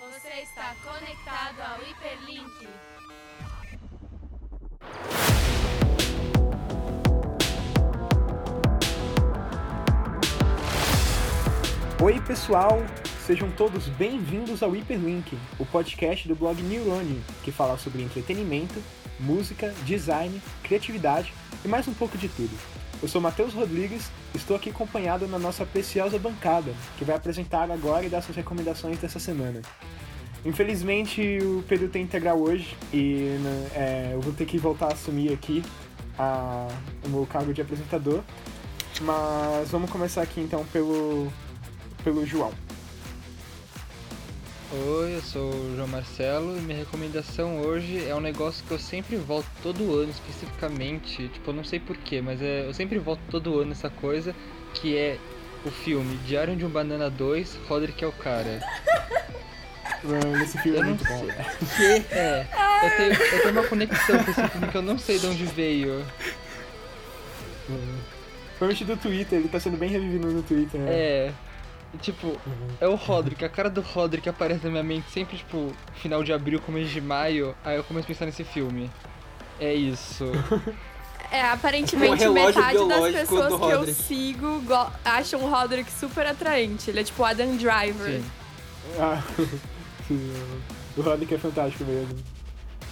Você está conectado ao Hiperlink. Oi, pessoal! Sejam todos bem-vindos ao Hyperlink, o podcast do blog Neurone, que fala sobre entretenimento, música, design, criatividade e mais um pouco de tudo. Eu sou Matheus Rodrigues, estou aqui acompanhado na nossa preciosa bancada, que vai apresentar agora e dar suas recomendações dessa semana. Infelizmente, o Pedro tem integral hoje e né, é, eu vou ter que voltar a assumir aqui a, o meu cargo de apresentador. Mas vamos começar aqui então pelo, pelo João. Oi, eu sou o João Marcelo e minha recomendação hoje é um negócio que eu sempre volto todo ano, especificamente, tipo, eu não sei porquê, mas é, eu sempre volto todo ano essa coisa, que é o filme Diário de um Banana 2, Roderick é o cara. Mano, esse filme Eu é não muito bom. sei. É, eu tenho, eu tenho uma conexão com esse filme que eu não sei de onde veio. Provavelmente do Twitter, ele tá sendo bem revivido no Twitter. né? É, tipo, é o Roderick, a cara do Roderick aparece na minha mente sempre, tipo, final de abril, começo de maio, aí eu começo a pensar nesse filme. É isso. É, aparentemente metade das pessoas que eu sigo go- acham o Roderick super atraente. Ele é tipo o Adam Driver. Sim. Ah, sim, o Roderick é fantástico mesmo.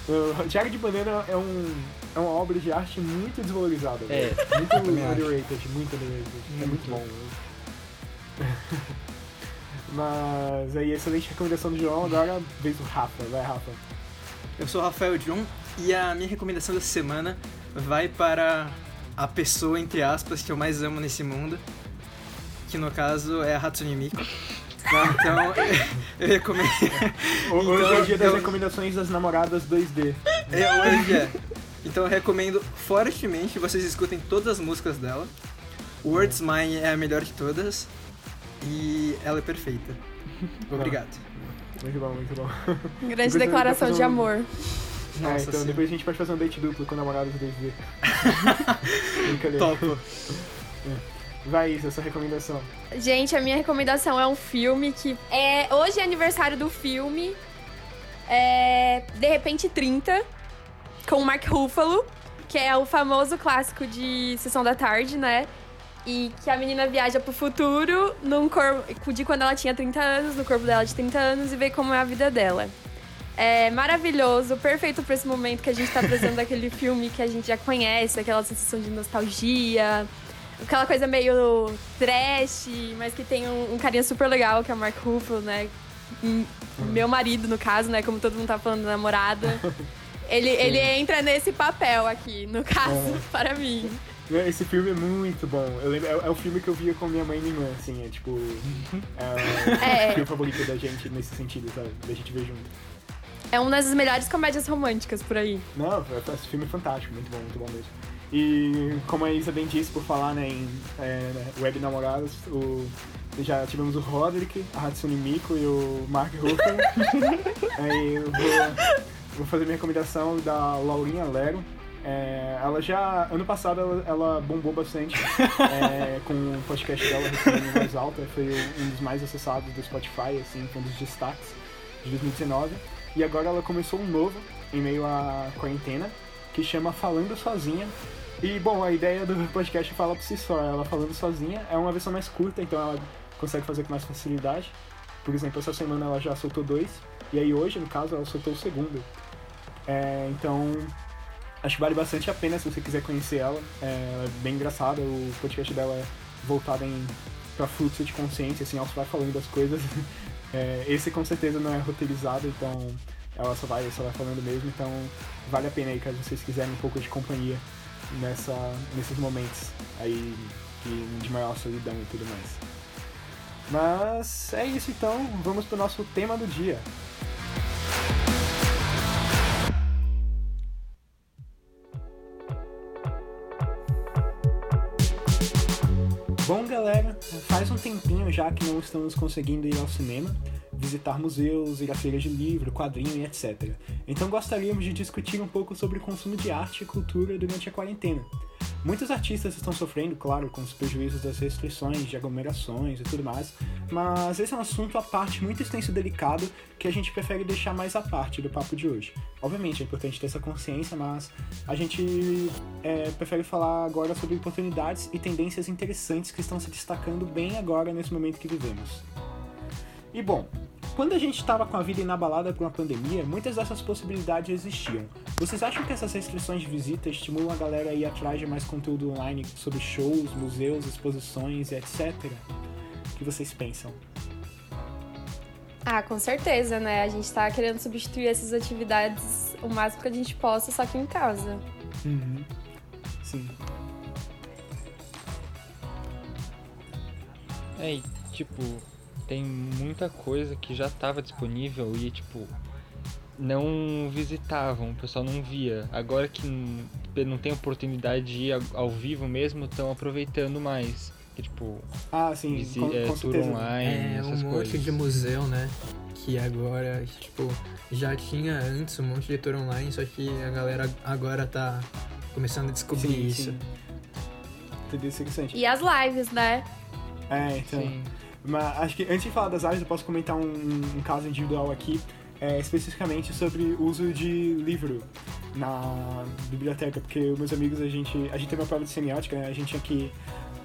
O Diário de Banana é, um, é uma obra de arte muito desvalorizada. É, velho. Muito underrated, muito underrated. É muito bom. velho. Mas aí, excelente recomendação do João. Agora, vez o Rafa. Vai, Rafa. Eu sou o Rafael John e a minha recomendação dessa semana vai para a pessoa, entre aspas, que eu mais amo nesse mundo, que no caso é a Hatsune Miku. Então, eu recomendo. Hoje é o Então, dia das eu- recomendações das namoradas 2D. É, hoje é. Então eu recomendo fortemente que vocês escutem todas as músicas dela. Words Mine é a melhor de todas e ela é perfeita. Obrigado. Muito bom, muito bom. Grande declaração de um- amor. É, Nossa, então sim. depois a gente pode fazer um date duplo com namoradas 2D. Brincadeira. Topo. Vai, Isa, essa recomendação. Gente, a minha recomendação é um filme que é hoje é aniversário do filme. É De repente 30 com o Mark Ruffalo, que é o famoso clássico de Sessão da Tarde, né? E que a menina viaja pro futuro num corpo de quando ela tinha 30 anos, no corpo dela de 30 anos e vê como é a vida dela. É maravilhoso, perfeito pra esse momento que a gente tá trazendo daquele filme que a gente já conhece, aquela sensação de nostalgia, aquela coisa meio trash, mas que tem um, um carinha super legal, que é o Mark Ruffalo, né? Hum, Meu marido, no caso, né? Como todo mundo tá falando, namorada. Ele, ele entra nesse papel aqui, no caso, para mim. Esse filme é muito bom. Eu lembro, é, é o filme que eu via com minha mãe e minha irmã, assim, é tipo. É, É. o filme favorito da gente nesse sentido, sabe? Da gente ver junto. É uma das melhores comédias românticas por aí. Não, esse filme é fantástico, muito bom, muito bom mesmo. E como a Isa bem disse, por falar né, em é, né, web namorados, o, já tivemos o Roderick, a Hatsune Miku e o Mark Ruffalo. Aí eu vou, vou fazer minha recomendação da Laurinha Lero. É, ela já, ano passado, ela, ela bombou bastante é, com o podcast dela, Recomendo Mais Alta. Foi um dos mais acessados do Spotify, assim, foi um dos destaques de 2019. E agora ela começou um novo, em meio à quarentena, que chama Falando Sozinha. E, bom, a ideia do podcast fala por si só. Ela falando sozinha é uma versão mais curta, então ela consegue fazer com mais facilidade. Por exemplo, essa semana ela já soltou dois, e aí hoje, no caso, ela soltou o segundo. É, então, acho que vale bastante a pena se você quiser conhecer ela. É, ela é bem engraçada, o podcast dela é voltado em, pra fluxo de consciência, assim, ela só vai falando das coisas. É, esse com certeza não é roteirizado, então ela só vai, só vai falando mesmo, então vale a pena aí caso vocês quiserem um pouco de companhia nessa, nesses momentos aí de maior solidão e tudo mais. Mas é isso então, vamos pro nosso tema do dia. Bom, galera, faz um tempinho já que não estamos conseguindo ir ao cinema, visitar museus, ir a feiras de livro, quadrinho e etc. Então gostaríamos de discutir um pouco sobre o consumo de arte e cultura durante a quarentena. Muitos artistas estão sofrendo, claro, com os prejuízos das restrições de aglomerações e tudo mais, mas esse é um assunto à parte muito extenso e delicado que a gente prefere deixar mais à parte do papo de hoje. Obviamente é importante ter essa consciência, mas a gente é, prefere falar agora sobre oportunidades e tendências interessantes que estão se destacando bem agora nesse momento que vivemos. E bom, quando a gente estava com a vida inabalada por uma pandemia, muitas dessas possibilidades existiam. Vocês acham que essas restrições de visita estimulam a galera a ir atrás de mais conteúdo online sobre shows, museus, exposições e etc? O que vocês pensam? Ah, com certeza, né? A gente tá querendo substituir essas atividades o máximo que a gente possa, só que em casa. Uhum. Sim. É, tipo, tem muita coisa que já estava disponível e, tipo, não visitavam, o pessoal não via. Agora que não tem oportunidade de ir ao vivo mesmo, estão aproveitando mais. Que, tipo, ah, sim, visi- com, é, com tour online, É, um essas monte coisas. de museu, né? Que agora, tipo, já tinha antes um monte de tour online, só que a galera agora tá começando a descobrir Sim, isso. sim. Tudo isso é interessante. E as lives, né? É, então. Sim. Mas acho que antes de falar das áreas, eu posso comentar um, um caso individual aqui, é, especificamente sobre o uso de livro na biblioteca, porque meus amigos, a gente, a gente teve uma prova de semiótica, né? A gente tinha que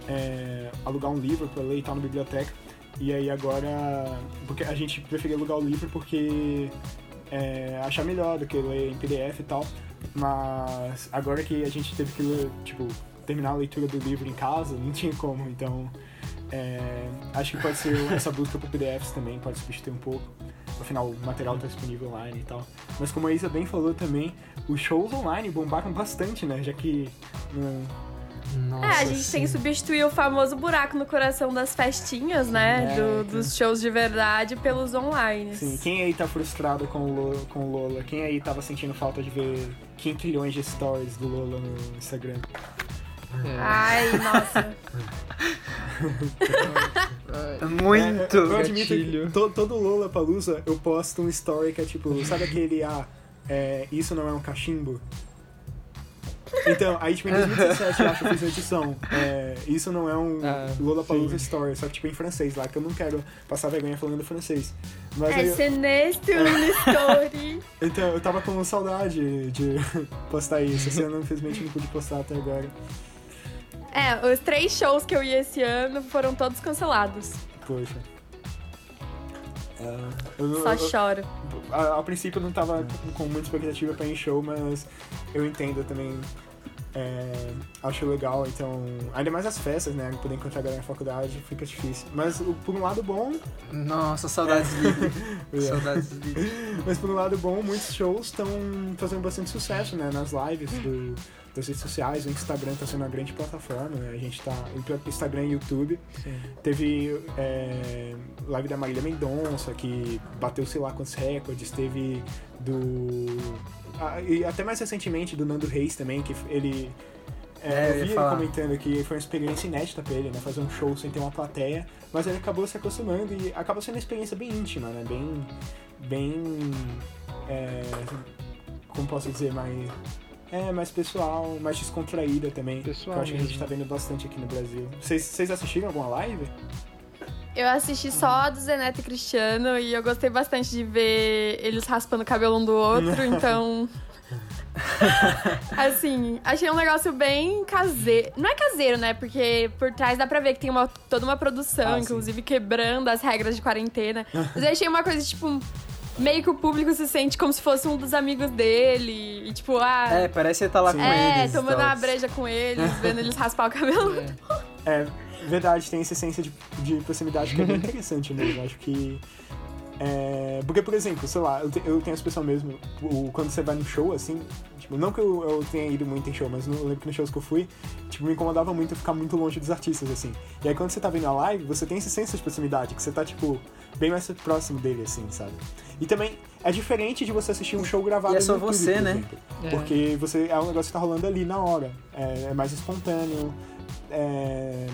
é, alugar um livro para ler e tal na biblioteca. E aí agora, porque a gente preferia alugar o livro porque é, achar melhor do que ler em PDF e tal. Mas agora que a gente teve que ler, tipo, terminar a leitura do livro em casa, não tinha como, então é, acho que pode ser essa busca por PDFs também, pode substituir um pouco. Afinal, o material está disponível online e tal. Mas como a Isa bem falou também, os shows online bombaram bastante, né? Já que. hum, Nossa, é, a gente tem que sim. substituir o famoso buraco no coração das festinhas, né? É, Do- então. dos shows de verdade pelos online. Sim, quem aí tá frustrado com o, Lola, com o Lola? Quem aí tava sentindo falta de ver 500 trilhões de stories do Lola no Instagram? É. Ai, nossa. Muito! É, eu admito que to- todo Lola Palusa eu posto um story que é tipo, sabe aquele, ah, é, isso não é um cachimbo? Então, aí tipo, em 2017 eu acho que eu fiz uma edição. É, isso não é um Ah, Lola Palusa story, só que tipo em francês lá, que eu não quero passar vergonha falando francês. Mas É eu- seneste une story. então, eu tava com saudade de postar isso, esse ano infelizmente não pude postar até agora. É, os três shows que eu ia esse ano foram todos cancelados. Poxa. É, eu não- Só eu- choro. a, a princípio eu não tava com muita expectativa pra ir em show, mas eu entendo também. é, acho legal, então. Ainda mais as festas, né? Poder encontrar a galera na faculdade fica difícil. Mas o- por um lado bom. Nossa, saudades livre. é, saudades livre. mas por um lado bom, muitos shows estão fazendo bastante sucesso, né? Nas lives do, das redes sociais, o Instagram tá sendo uma grande plataforma, né? A gente tá. Instagram e YouTube. sim. Teve é, live da Marília Mendonça, que bateu sei lá quantos recordes. Teve do. ah, e até mais recentemente do Nando Reis também, que ele. É, É, eu vi ele comentando que foi uma experiência inédita pra ele, né? Fazer um show sem ter uma plateia. Mas ele acabou se acostumando e acaba sendo uma experiência bem íntima, né? Bem. Bem. é, como posso dizer, mais. É, mais pessoal, mais descontraída também. Pessoal que eu acho que a gente mesmo. tá vendo bastante aqui no Brasil. Vocês vocês assistiram alguma live? Eu assisti só a do Zeneto e Cristiano e eu gostei bastante de ver eles raspando o cabelo um do outro, então. assim, achei um negócio bem caseiro. Não é caseiro, né? Porque por trás dá pra ver que tem uma, toda uma produção, Ah, sim. inclusive quebrando as regras de quarentena. Mas eu achei uma coisa, tipo. Meio que o público se sente como se fosse um dos amigos dele. E tipo, ah. É, parece que ele tá lá Sim. com É, eles. tomando tal. uma breja com eles, vendo eles raspar o cabelo. É. É, verdade, tem essa essência de, de proximidade que é bem interessante mesmo. Acho que. É, porque, por exemplo, sei lá, eu, te- eu tenho essa expressão mesmo, o- quando você vai no show, assim, tipo, não que eu, eu tenha ido muito em show, mas no, eu lembro que nos shows que eu fui, tipo, me incomodava muito ficar muito longe dos artistas, assim. E aí quando você tá vendo a live, você tem essa senso de proximidade, que você tá, tipo, bem mais próximo dele, assim, sabe? E também é diferente de você assistir um show gravado E é só YouTube, você, por né? É. Porque você é um negócio que tá rolando ali na hora. É, é mais espontâneo. É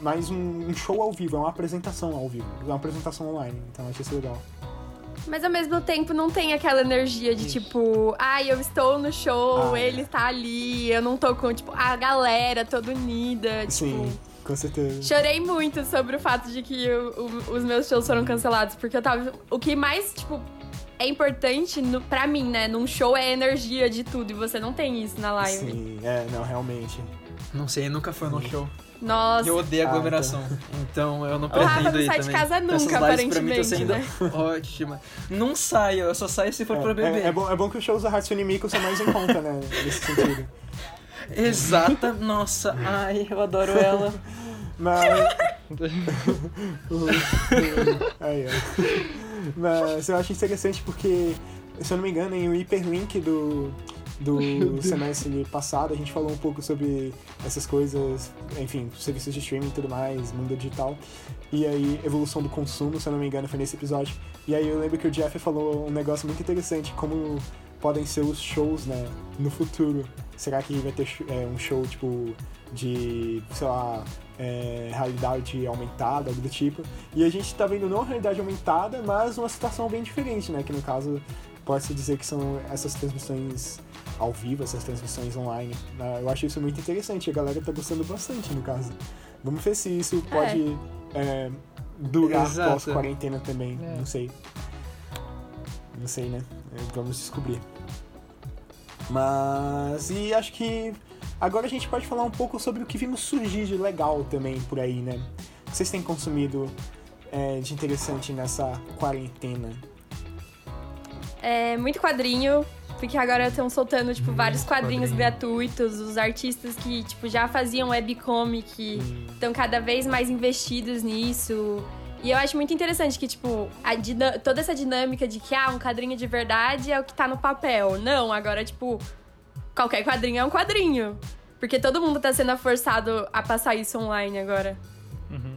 mais um, um show ao vivo, é uma apresentação ao vivo. É uma apresentação online. Então acho isso legal. Mas ao mesmo tempo não tem aquela energia de tipo, ai, eu estou no show, Ah, ele é. tá ali, eu não tô com, tipo, a galera toda unida. Sim, Tipo, com certeza. chorei muito sobre o fato de que o- o- os meus shows foram cancelados, porque eu tava. O que mais, tipo, é importante no, pra mim, né? Num show é a energia de tudo, e você não tem isso na live. Sim, é, não, realmente. Não sei, nunca foi no show. Nossa. Eu odeio Ah, aglomeração. Então eu não O Rafa pretendo não ir sai de casa Essas nunca, pra mim tá aparentemente, ótima. Não saio, eu só saio se for É, pra beber. é, é bom, é bom que os shows da Hatsune Miku são mais em conta, né? Nesse sentido. Exata, nossa, ai, eu adoro ela. Mas. Aí. Mas eu acho interessante porque, se eu não me engano, em o hiperlink do, do semestre passado, a gente falou um pouco sobre essas coisas, enfim, serviços de streaming e tudo mais, mundo digital. E aí, evolução do consumo, se eu não me engano, foi nesse episódio. E aí eu lembro que o Jeff falou um negócio muito interessante, como podem ser os shows, né, no futuro. Será que vai ter é, um show, tipo, de, sei lá, é, realidade aumentada, algo do tipo. E a gente tá vendo não a realidade aumentada, mas uma situação bem diferente, né? Que no caso pode-se dizer que são essas transmissões ao vivo, essas transmissões online. né? Eu acho isso muito interessante, a galera tá gostando bastante, no caso. Vamos ver se isso pode é, durar Exato. pós-quarentena também, É. não sei. Não sei, né? É, Vamos descobrir. Mas, e acho que agora a gente pode falar um pouco sobre o que vimos surgir de legal também por aí, né? O que vocês têm consumido é, de interessante nessa quarentena? É muito quadrinho, porque agora estão soltando, tipo, vários quadrinhos quadrinho. gratuitos. Os artistas que, tipo, já faziam webcomic Hum, estão cada vez mais investidos nisso. E eu acho muito interessante que, tipo, toda essa dinâmica de que, ah, um quadrinho de verdade é o que tá no papel. Não, agora, tipo, qualquer quadrinho é um quadrinho. Porque todo mundo tá sendo forçado a passar isso online agora. Uhum.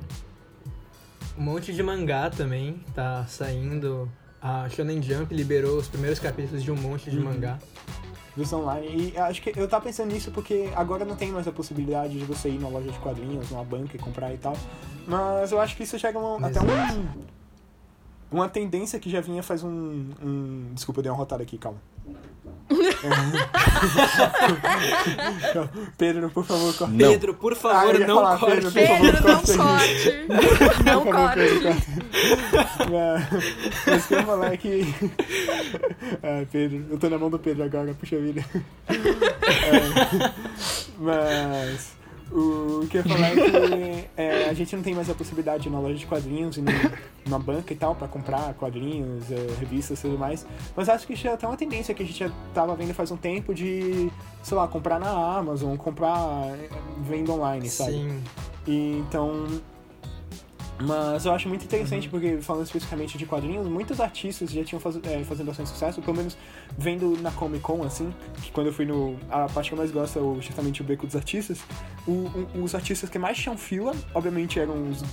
Um monte de mangá também tá saindo. A Shonen Jump liberou os primeiros capítulos de um monte de Uhum. mangá. Dos online. E acho que eu tava pensando nisso porque agora não tem mais a possibilidade de você ir numa loja de quadrinhos, numa banca e comprar e tal. Mas eu acho que isso chega um- até um. Uma tendência que já vinha faz um. um- Desculpa, eu dei uma rotada aqui, calma. Pedro, por favor, corta. Não. Pedro, por Ah, favor, ia não falar, corte. Pedro, por favor, Pedro, não corte! Não Pedro, corte! Mas, mas o que eu ia falar é que. Ah, Pedro, eu tô na mão do Pedro agora, puxa vida. É, mas. O que eu ia falar é que é, a gente não tem mais a possibilidade na loja de quadrinhos e num- numa banca e tal pra comprar quadrinhos, é, revistas e tudo mais. Mas acho que isso é até uma tendência que a gente já tava vendo faz um tempo de, sei lá, comprar na Amazon, comprar é, venda online, sabe? Sim. E, então. Mas eu acho muito interessante porque, falando especificamente de quadrinhos, muitos artistas já tinham faz, é, fazendo bastante sucesso, pelo menos vendo na Comic Con, assim, que quando eu fui no. A parte que eu mais gosto é justamente o Beco dos Artistas. O- o- os artistas que mais tinham fila, obviamente, eram os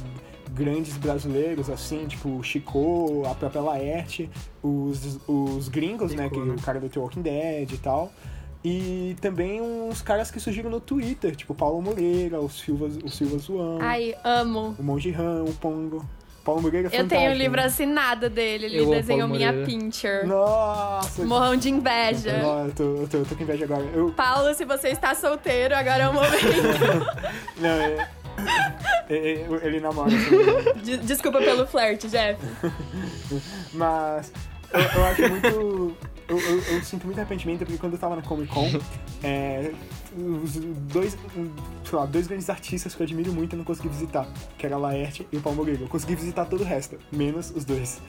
grandes brasileiros, assim, tipo o Chico, a própria Laerte, os, os gringos, né, que Chico, né? o cara do The Walking Dead e tal. E também uns caras que surgiram no Twitter, tipo Paulo Moreira, o Silva, o Silva Zoão, Ai, amo. o Monge Ram, o Pongo. Paulo Moreira é Eu tenho o livro assinado dele, ele Eu desenhou minha pincher. Nossa! Morrão de inveja. Não, eu, tô, eu, tô, eu tô com inveja agora. Eu, Paulo, se você está solteiro, agora é o momento. não, é, é- é- ele namora. assim, De- Desculpa pelo flerte, Jeff. Mas eu, eu acho muito. Eu, eu- eu sinto muito arrependimento porque quando eu tava na Comic Con, é, os dois, sei lá, dois grandes artistas que eu admiro muito eu não consegui visitar, que era a Laerte e o Paulo Moreira. Eu consegui visitar todo o resto, menos os dois.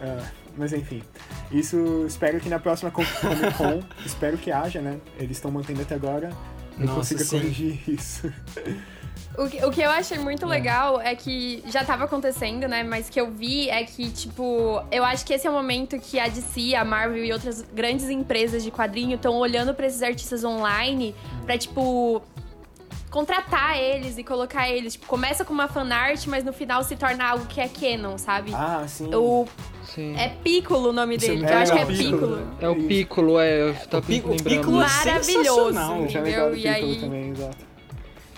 Ah, mas enfim, isso espero que na próxima Com- Comic Con, espero que haja, né? Eles estão mantendo até agora. Eu Nossa, consiga sim. corrigir isso. O que, o que eu achei muito legal é que já tava acontecendo, né? Mas que eu vi é que, tipo, eu acho que esse é o momento que a DC, a Marvel e outras grandes empresas de quadrinho estão olhando pra esses artistas online pra, tipo, contratar eles e colocar eles. Tipo, começa com uma fanart, mas no final se torna algo que é canon, sabe? Ah, sim. O, Sim. é Piccolo o nome Isso é dele, que eu acho que é. Piccolo. É o Piccolo, é. Eu tava Pico- lembrando. Piccolo é Maravilhoso. Eu já entendeu? do E Piccolo aí- também, exato.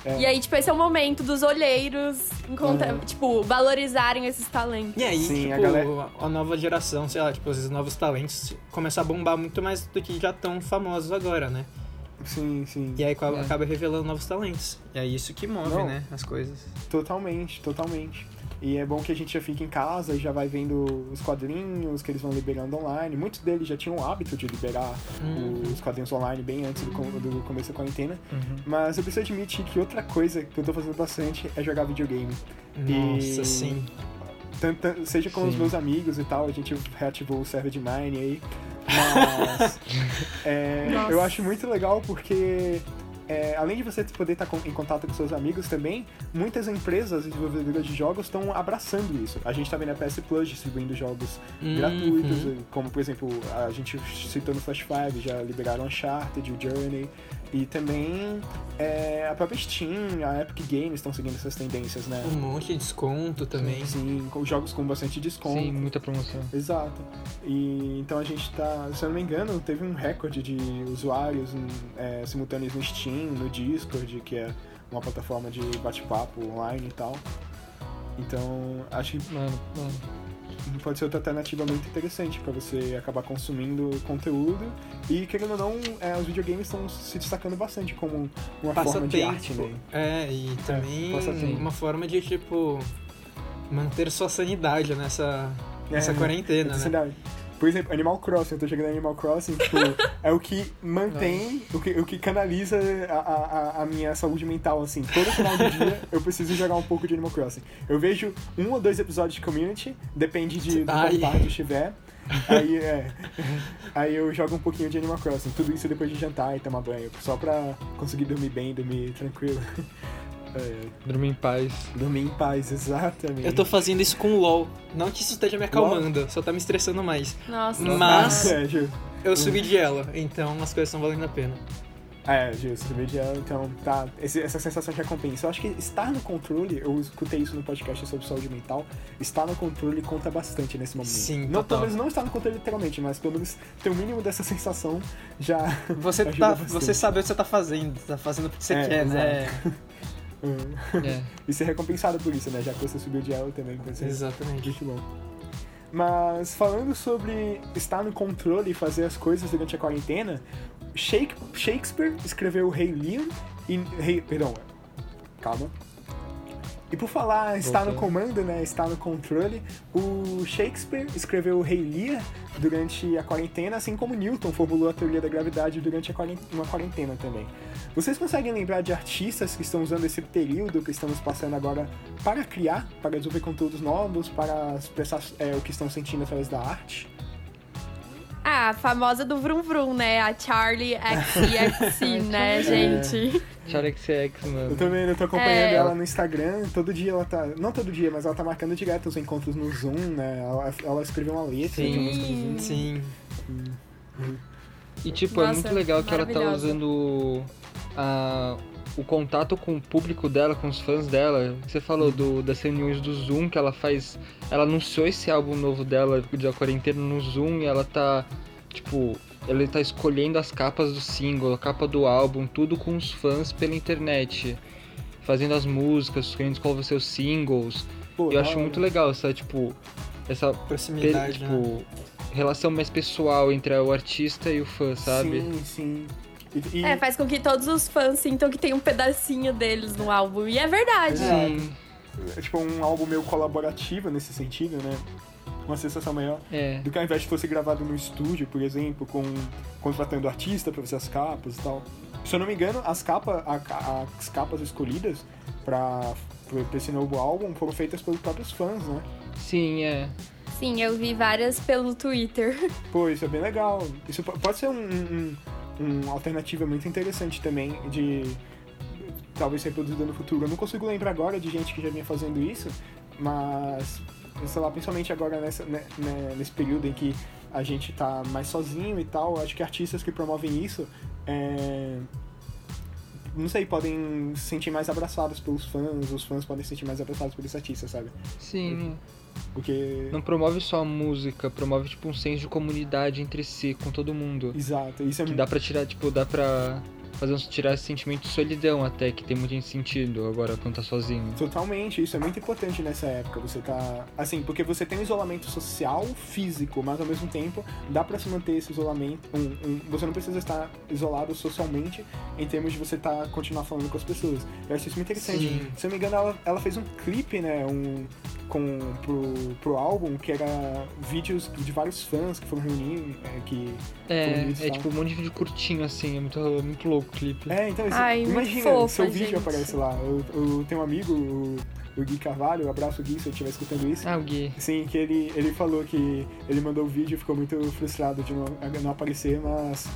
É. E aí, tipo, esse é o momento dos olheiros encontrar, Uhum. tipo, valorizarem esses talentos. E aí, Sim, a tipo, galera- a nova geração, sei lá, tipo, esses novos talentos começam a bombar muito mais do que já tão famosos agora, né? Sim, sim. E aí acaba, É. acaba revelando novos talentos. E é isso que move, Não. né, as coisas. Totalmente, totalmente. E é bom que a gente já fica em casa e já vai vendo os quadrinhos que eles vão liberando online. Muitos deles já tinham o hábito de liberar Uhum. os quadrinhos online bem antes do, do começo da quarentena. Uhum. Mas eu preciso admitir que outra coisa que eu tô fazendo bastante é jogar videogame. Nossa, E- sim. Tanto, seja com os Sim. meus amigos e tal, a gente reativou o server de Mine aí. Mas é, eu acho muito legal porque é, além de você poder estar em contato com seus amigos também, muitas empresas desenvolvedoras de jogos estão abraçando isso. A gente tá vendo a PS Plus distribuindo jogos Uhum. gratuitos, como por exemplo, a gente citou no Flash 5, já liberaram Uncharted, o Journey, e também é, a própria Steam, a Epic Games estão seguindo essas tendências, né? Um monte de desconto também. Sim, com jogos com bastante desconto. Sim, muita promoção. Exato. E então a gente tá, se eu não me engano, teve um recorde de usuários é, simultâneos no Steam, no Discord, que é uma plataforma de bate-papo online e tal. Então, acho que Mano, mano. Pode ser outra alternativa muito interessante pra você acabar consumindo conteúdo. E querendo ou não, é, os videogames estão se destacando bastante como uma forma de arte, né? É, e também passatempo. uma forma de, tipo, manter sua sanidade nessa, nessa É, quarentena, né? Por exemplo, Animal Crossing, eu tô jogando Animal Crossing, tipo, é o que mantém, o que, o que canaliza a, a, a minha saúde mental, assim. Todo final do dia eu preciso jogar um pouco de Animal Crossing. Eu vejo um ou dois episódios de Community, depende de qual parte estiver. Aí, é, aí eu jogo um pouquinho de Animal Crossing. Tudo isso depois de jantar e tomar banho, só pra conseguir dormir bem, dormir tranquilo. É, Dormir em paz. dormir em paz, exatamente. Eu tô fazendo isso com o LOL. Não que isso esteja me acalmando, só tá me estressando mais. Nossa. Mas- É. Eu subi de ela, então as coisas estão valendo a pena. É, justo, vídeo então tá. Esse- essa sensação de recompensa. Eu acho que estar no controle, eu escutei isso no podcast sobre saúde mental, estar no controle conta bastante nesse momento. Sim, não, total. Pelo menos não estar no controle literalmente, mas pelo menos ter o mínimo dessa sensação já. Você, tá, bastante. você sabe o que você tá fazendo, tá fazendo o que você É, quer, né? Hum, É. e ser recompensado por isso, né? Já que você subiu de ela também, pode ser Exatamente. muito bom. Mas falando sobre estar no controle e fazer as coisas durante a quarentena, Shake- Shakespeare escreveu o Rei Lear e. Rei, perdão, calma. E por falar estar no comando, né? Estar no controle, o Shakespeare escreveu o Rei Lear durante a quarentena, assim como Newton formulou a teoria da gravidade durante a quarent- uma quarentena também. Vocês conseguem lembrar de artistas que estão usando esse período que estamos passando agora para criar, para desenvolver conteúdos novos, para expressar é, o que estão sentindo através da arte? Ah, a famosa do Vrum Vrum, né? A Charlie XCXC, né, gente? Charlie XX, Eu mano. também eu tô acompanhando É. ela no Instagram, todo dia ela tá. Não todo dia, mas ela tá marcando direto os encontros no Zoom, né? Ela, ela escreveu uma letra de Sim. uma música do Zoom. Sim. E tipo, é Nossa, muito legal que ela tá usando a, o contato com o público dela, com os fãs dela. Você falou do, das reuniões do Zoom que ela faz. Ela anunciou esse álbum novo dela da quarentena no Zoom e ela tá, tipo, ela tá escolhendo as capas do single, a capa do álbum, tudo com os fãs pela internet. Fazendo as músicas, escolhendo qual vão ser os singles. Pô, eu acho hora. muito legal essa, tipo, essa Proximidade, né? tipo, relação mais pessoal entre o artista e o fã, sabe? Sim, sim. E, e- É, faz com que todos os fãs sintam que tem um pedacinho deles no álbum. E é verdade. É. Sim, é tipo um álbum meio colaborativo nesse sentido, né? Uma sensação maior. é. Do que ao invés de fosse gravado no estúdio, por exemplo, com contratando artista pra fazer as capas e tal. Se eu não me engano, as, capa, a- a- as capas escolhidas pra, pra esse novo álbum foram feitas pelos próprios fãs, né? Sim, é. Sim, eu vi várias pelo Twitter. Pô, isso é bem legal. Isso po- pode ser um, um, um- uma alternativa muito interessante também de talvez ser produzida no futuro. Eu não consigo lembrar agora de gente que já vinha fazendo isso, mas sei lá, principalmente agora nessa, né, né, nesse período em que a gente tá mais sozinho e tal, acho que artistas que promovem isso é, não sei, podem se sentir mais abraçados pelos fãs, os fãs podem se sentir mais abraçados por esse artista, sabe? Sim. Porque. Não promove só a música, promove tipo um senso de comunidade entre si, com todo mundo. Exato, isso é Que dá pra tirar, tipo, dá pra fazer uns tirar esse sentimento de solidão até, que tem muito sentido agora quando tá sozinho. Totalmente, isso é muito importante nessa época. Você tá. Assim, porque você tem um isolamento social, físico, mas ao mesmo tempo dá pra se manter esse isolamento. Um, um, você não precisa estar isolado socialmente em termos de você tá, continuar falando com as pessoas. Eu acho isso muito interessante. Sim. Se eu não me engano, ela, ela fez um clipe, né? Um, com, pro, pro álbum, que era vídeos de vários fãs que foram reunindo, é, que É, foram isso, é tipo um monte de vídeo curtinho assim, é muito, muito louco o clipe. É, então, Ai, imagina, fofa, seu vídeo gente. aparece lá. Eu, eu tenho um amigo, o, o Gui Carvalho, abraço Gui se eu estiver escutando isso. Ah, o Gui. Sim, que ele, ele falou que ele mandou o vídeo e ficou muito frustrado de não, não aparecer, mas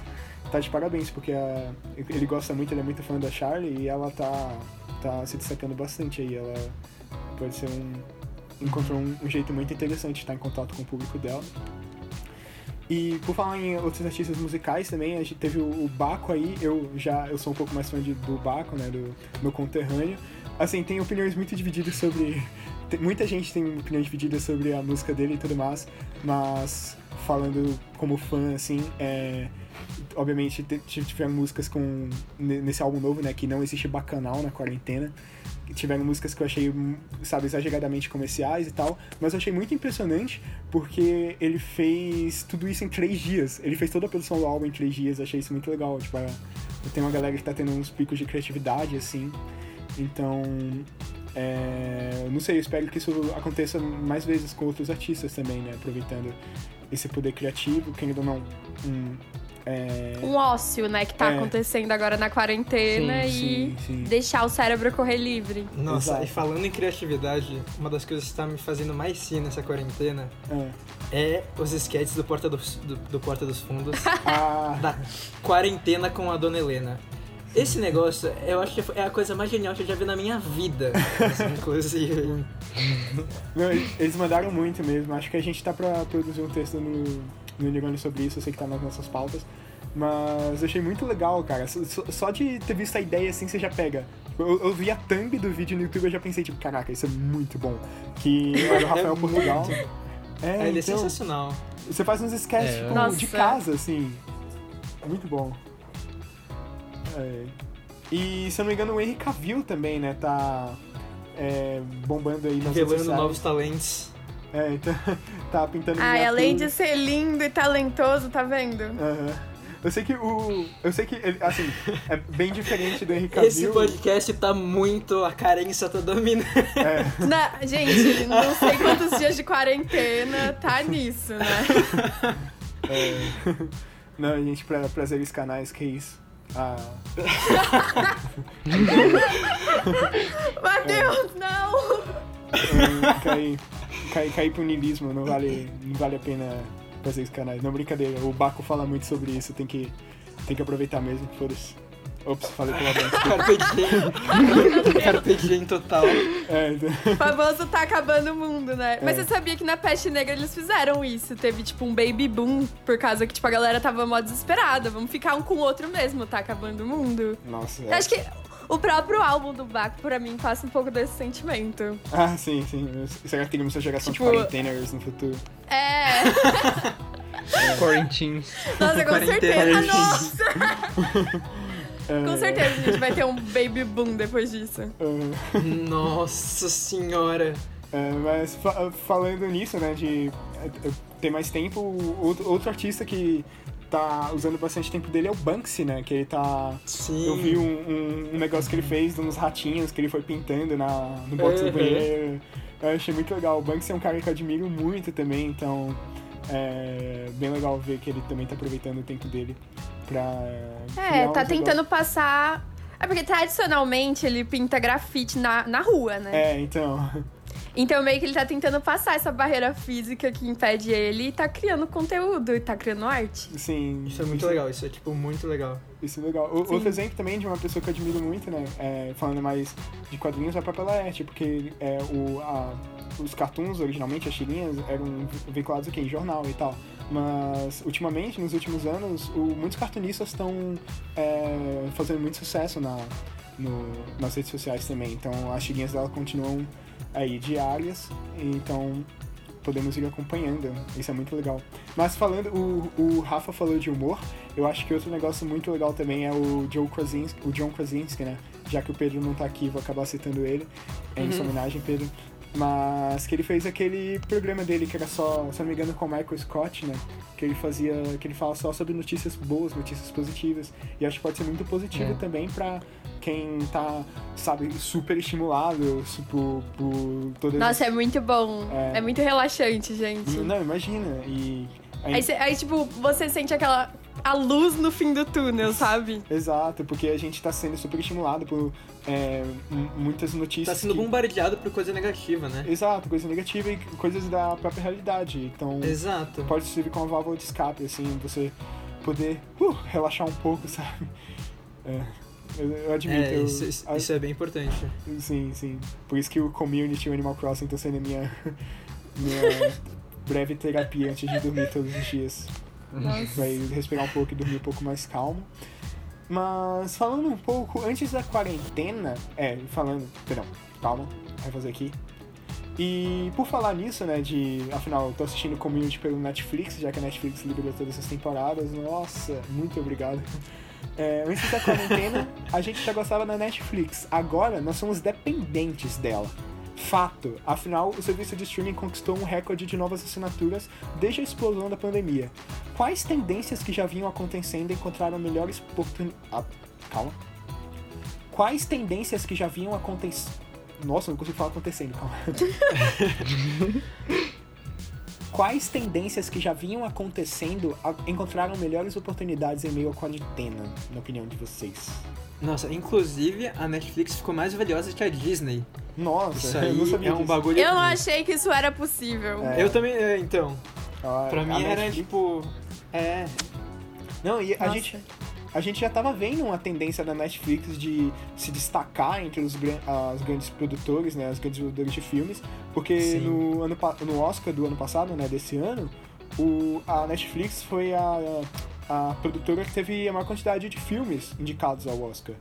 tá de parabéns, porque a- ele gosta muito, ele é muito fã da Charlie e ela tá, tá se destacando bastante aí. Ela pode ser um. Encontrou um, jeito muito interessante de estar em contato com o público dela. E por falar em outros artistas musicais também, a gente teve o, o Baco aí, eu já eu sou um pouco mais fã de, do Baco, né, do meu conterrâneo. Assim, tem opiniões muito divididas sobre. tem- muita gente tem opiniões divididas sobre a música dele e tudo mais, mas falando como fã, assim, é. Obviamente te- te- tiveram músicas com. ne- nesse álbum novo, né? Que não existe bacanal na quarentena. Tiveram músicas que eu achei, sabe, exageradamente comerciais e tal, mas eu achei muito impressionante porque ele fez tudo isso em três dias. Ele fez toda a produção do álbum em três dias, achei isso muito legal. Tipo, tem uma galera que tá tendo uns picos de criatividade, assim. Então, é, não sei, eu espero que isso aconteça mais vezes com outros artistas também, né? Aproveitando esse poder criativo, querendo ou não. Um, é, Um ócio, né, que tá É. acontecendo agora na quarentena e sim, sim. deixar o cérebro correr livre. Nossa, Exato. e falando em criatividade, uma das coisas que tá me fazendo mais rir nessa quarentena Ah, é os sketches do Porta dos, do, do Porta dos Fundos ah, da quarentena com a Dona Helena. Esse negócio, eu acho que é a coisa mais genial que eu já vi na minha vida. assim, inclusive. não, eles mandaram muito mesmo. Acho que a gente tá pra produzir um texto no, no Unirone sobre isso, eu sei que tá nas nossas pautas. Mas eu achei muito legal, cara. Só, de ter visto a ideia assim, você já pega. Eu, eu vi a thumb do vídeo no YouTube e eu já pensei, tipo, caraca, isso é muito bom. Que era o Rafael É Portugal. muito. É, ele é então, sensacional. você faz uns sketches, É. tipo, de casa, assim. Muito bom. É. E, se eu não me engano, o Henry Cavill também, né, tá é, bombando aí nas redes Revelando sociais. novos talentos. É, então, tá pintando Ai, miniatura. além de ser lindo e talentoso, tá vendo? Aham. Eu sei que o. Eu sei que ele, assim, é bem diferente do Henry Cavill. Esse podcast tá muito. A carência tá dominando. É, Na- gente, não sei quantos dias de quarentena tá nisso, né? é. Não, gente, pra, prazeres canais, que isso. Ah, Matheus, não! é, cair, cair, cair pro niilismo, não vale, não vale a pena prazeres canais. Não, brincadeira, o Baco fala muito sobre isso, tem que, tem que aproveitar mesmo, foda-se. Ops, falei pela dentro. Carpe diem. Carpe diem total. É, então- O famoso tá acabando o mundo, né? Mas É. você sabia que na Peste Negra eles fizeram isso? Teve, tipo, um baby boom, por causa que, tipo, a galera tava mó desesperada. Vamos ficar um com o outro mesmo, tá acabando o mundo. Nossa, Eu acho que o próprio álbum do Baco, pra mim, passa um pouco desse sentimento. Ah, sim, sim. Será que teremos uma geração Tipo- de quarenteners no futuro? É, Quarantines. nossa, com certeza. Nossa! É, Com certeza a gente vai ter um baby boom depois disso. é, Nossa senhora. É, mas fa- falando nisso, né, de é, ter mais tempo, outro, outro artista que tá usando bastante tempo dele é o Banksy, né, que ele tá... Sim. Eu vi um, um- um negócio que ele fez de uns ratinhos que ele foi pintando na, no box do Uhum. banheiro. Eu achei muito legal. O Banksy é um cara que eu admiro muito também, então é bem legal ver que ele também tá aproveitando o tempo dele pra É, tá tentando passar. É porque tradicionalmente ele pinta grafite na, na rua, né? É, então... Então meio que ele tá tentando passar essa barreira física que impede ele e tá criando conteúdo e tá criando arte. Sim. Isso é muito legal, isso é tipo muito legal. Isso é legal. O- Sim. outro exemplo também de uma pessoa que eu admiro muito, né? é, falando mais de quadrinhos, é a própria Laerte, porque é, o, a- os cartoons, originalmente, as tirinhas, eram veiculados aqui em jornal e tal. Mas, ultimamente, nos últimos anos, o- muitos cartunistas estão é, fazendo muito sucesso na, no- nas redes sociais também. Então, as tirinhas dela continuam aí diárias. Então, podemos ir acompanhando. Isso é muito legal. Mas falando, o, o Rafa falou de humor, eu acho que outro negócio muito legal também é o Joe Krasinski, o John Krasinski, né? Já que o Pedro não tá aqui, vou acabar citando ele. É em Uhum. sua homenagem, Pedro. Mas que ele fez aquele programa dele que era só, se não me engano, com o Michael Scott, né? Que ele fazia. que ele fala só sobre notícias boas, notícias positivas. E acho que pode ser muito positivo É. também pra quem tá, sabe, super estimulado por, por todas Nossa, é muito bom. É. É, muito relaxante, gente. Não, imagina. E. aí- Aí, cê- aí, tipo, você sente aquela. a luz no fim do túnel, sabe? Exato, porque a gente tá sendo super estimulado por é, muitas notícias. Tá sendo que- bombardeado por coisa negativa, né? Exato, coisa negativa e coisas da própria realidade. Então, Exato. pode servir como uma válvula de escape, assim, você poder uh, relaxar um pouco, sabe? É, eu, eu admito. É, eu- isso, isso- a- isso é bem importante. Sim, sim. Por isso que o community e o Animal Crossing estão sendo minha, minha breve terapia antes de dormir todos os dias. Nossa. Vai respirar um pouco e dormir um pouco mais calmo. Mas falando um pouco, antes da quarentena. É, falando. Perdão, calma, vai fazer aqui. E por falar nisso, né, de. Afinal, eu tô assistindo Community pelo Netflix, já que a Netflix liberou todas essas temporadas. Nossa, muito obrigado. É, antes da quarentena, a gente já gostava da Netflix. Agora, nós somos dependentes dela. Fato. Afinal, o serviço de streaming conquistou um recorde de novas assinaturas desde a explosão da pandemia. Quais tendências que já vinham acontecendo encontraram melhores oportunidades. calma. Quais tendências que já vinham acontecendo. Nossa, não consigo falar acontecendo, calma. Quais tendências que já vinham acontecendo encontraram melhores oportunidades em meio à quarentena, na opinião de vocês? Nossa, inclusive a Netflix ficou mais valiosa que a Disney. Nossa, Isso eu não aí sabia é um disso. bagulho. Eu não achei que isso era possível. É. Eu também, é, então. Ah, Pra mim era Netflix- tipo. É. Não, e a Nossa. gente, a gente já tava vendo uma tendência da Netflix de se destacar entre os as grandes produtores, né, as grandes produtores de filmes, porque Sim. no, ano, no Oscar do ano passado, né, desse ano, o, a Netflix foi a, a produtora que teve a maior quantidade de filmes indicados ao Oscar.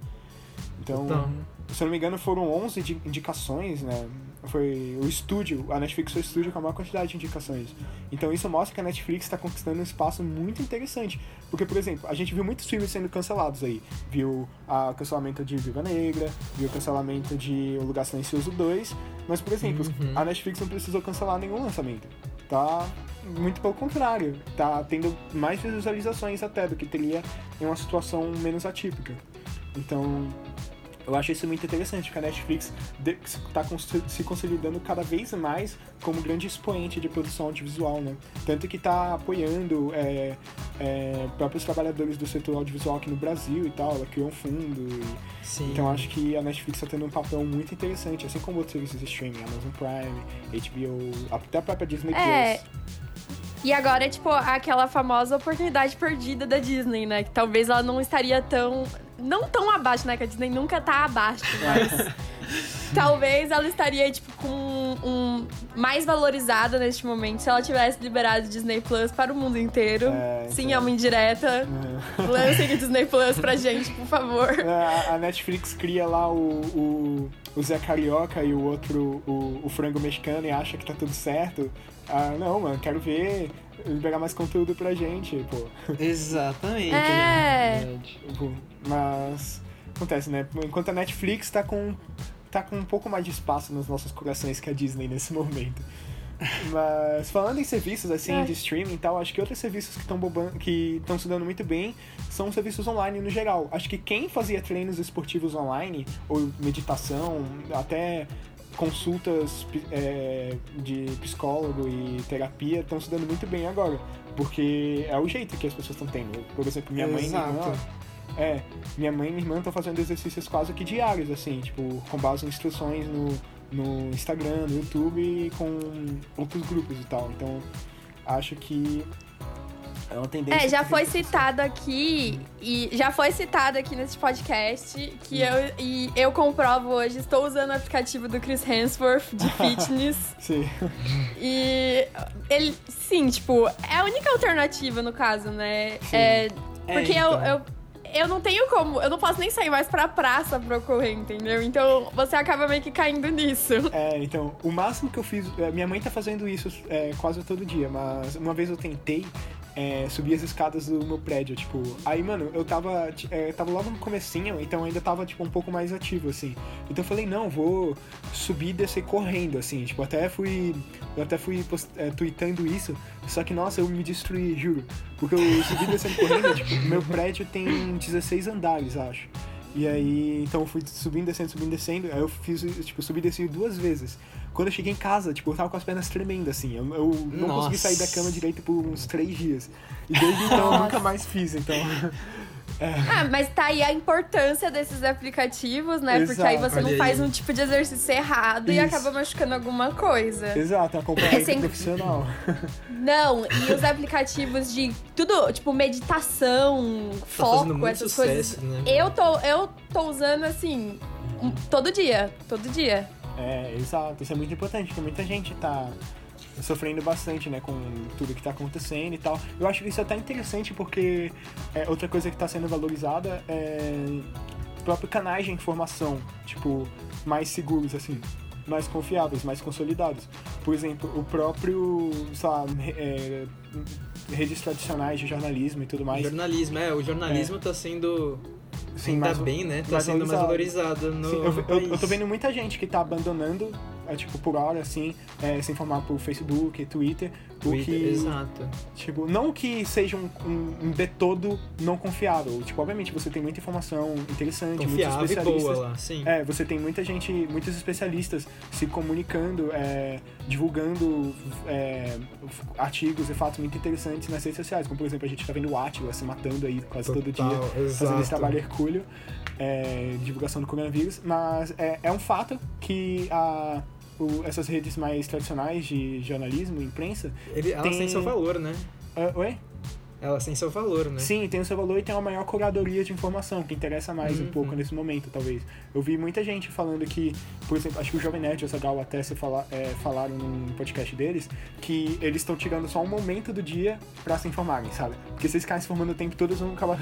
Então, Então, se eu não me engano, foram 11 de indicações, né? Foi o estúdio, a Netflix foi o estúdio com a maior quantidade de indicações. Então isso mostra que a Netflix está conquistando um espaço muito interessante. Porque, por exemplo, a gente viu muitos filmes sendo cancelados aí. Viu o cancelamento de Viva Negra, viu o cancelamento de O Lugar Silencioso 2. Mas, por exemplo, Uhum. a Netflix não precisou cancelar nenhum lançamento. Tá muito pelo contrário. Tá tendo mais visualizações até do que teria em uma situação menos atípica. Então, eu acho isso muito interessante, porque a Netflix está se consolidando cada vez mais como grande expoente de produção audiovisual, né? Tanto que está apoiando é, é, próprios trabalhadores do setor audiovisual aqui no Brasil e tal, ela criou um fundo. e- sim. Então acho que a Netflix está tendo um papel muito interessante, assim como outros serviços de streaming, Amazon Prime, HBO, até a própria Disney É. Plus. E agora é, tipo, aquela famosa oportunidade perdida da Disney, né? Que talvez ela não estaria tão. Não tão abaixo, né? Que a Disney nunca tá abaixo, mas. talvez ela estaria, tipo, com um. mais valorizada neste momento se ela tivesse liberado o Disney Plus para o mundo inteiro. É, Sim, então- é uma indireta. É. Lancem o Disney Plus pra gente, por favor. A, a Netflix cria lá o, o, o Zé Carioca e o outro, o, o frango mexicano, e acha que tá tudo certo. Ah, não, mano, quero ver, liberar mais conteúdo pra gente, pô. Exatamente. né? É. Pô, Mas acontece, né? Enquanto a Netflix tá com, tá com um pouco mais de espaço nos nossos corações que a Disney nesse momento. Mas falando em serviços assim Ai. de streaming e tal, acho que outros serviços que estão bombando, que estão se dando muito bem são os serviços online no geral. Acho que quem fazia treinos esportivos online ou meditação, até consultas é, de psicólogo e terapia estão se dando muito bem agora, porque é o jeito que as pessoas estão tendo. Por exemplo, minha mãe Exato. É, minha mãe e minha irmã estão fazendo exercícios quase que diários, assim, tipo, com base em instruções no, no Instagram, no YouTube e com outros grupos e tal. Então, acho que é uma tendência. É, já foi citado aqui e já foi citado aqui nesse podcast que eu e eu comprovo hoje, estou usando o aplicativo do Chris Hemsworth de fitness Sim. e ele sim, tipo, é a única alternativa no caso, né? Sim. É, É, porque então. eu, eu eu não tenho como, eu não posso nem sair mais pra praça pra correr, entendeu? Então você acaba meio que caindo nisso. É, então, o máximo que eu fiz. é, Minha mãe tá fazendo isso é, quase todo dia, mas uma vez eu tentei é, subir as escadas do meu prédio, tipo. Aí, mano, eu tava. é, tava logo no comecinho, então ainda tava, tipo, um pouco mais ativo, assim. Então eu falei, não, vou subir e descer correndo, assim. Tipo, até fui. Eu até fui é, tweetando isso, só que, nossa, eu me destruí, juro. Porque eu subi descendo correndo, tipo, meu prédio tem 16 andares, acho. E aí, então eu fui subindo, descendo, subindo, descendo. Aí eu fiz, tipo, subi e desci duas vezes. Quando eu cheguei em casa, tipo, eu tava com as pernas tremendas, assim. Eu, eu não Nossa. consegui sair da cama direito por uns três dias. E desde então eu nunca mais fiz, então. Ah, mas tá aí a importância desses aplicativos, né? Porque aí Exato. você não faz aí. um tipo de exercício errado e Isso. acaba machucando alguma coisa. Exato, é um acompanhamento É sem- profissional. Não, e os aplicativos de tudo, tipo, meditação, Tá foco, muito essas sucesso, coisas. né? Eu tô, eu tô usando assim, todo dia, todo dia. É, exato. Isso é muito importante, porque muita gente tá sofrendo bastante, né, com tudo que tá acontecendo e tal. Eu acho que isso é até interessante porque é, outra coisa que tá sendo valorizada é próprios canais de informação, tipo, mais seguros, assim, mais confiáveis, mais consolidados. Por exemplo, o próprio, sei lá, é, redes tradicionais de jornalismo e tudo mais. Jornalismo, é, o jornalismo tá sendo. Sim, ainda mais- bem, né? Tá mais sendo mais valorizado. valorizado no. Sim, eu, eu- eu tô vendo muita gente que tá abandonando, é, tipo, por hora, assim, é, se informar por Facebook, Twitter, o Twitter, que, Exato. tipo, não que seja um, um, de todo não confiável, tipo, obviamente você tem muita informação interessante, muitos Confiável e especialistas, boa lá, sim. é, você tem muita gente, muitos especialistas se comunicando, é, divulgando é, artigos e fatos muito interessantes nas redes sociais, como por exemplo a gente tá vendo o Atila se matando aí quase todo dia, Total, fazendo esse exato. trabalho hercúleo, é, divulgação do coronavírus, mas é, é um fato que a, o- essas redes mais tradicionais de jornalismo, imprensa, Ele, elas tem- têm seu valor, né? ah, oi? Elas têm seu valor, né? Sim, tem o seu valor e tem uma maior curadoria de informação, que interessa mais um Uhum. pouco nesse momento, talvez. Eu vi muita gente falando que, por exemplo, acho que o Jovem Nerd e o Zagal até se fala, é, falaram num podcast deles, que eles estão tirando só um momento do dia pra se informarem, sabe? Porque se eles ficarem se informando o tempo todo, eles vão acabar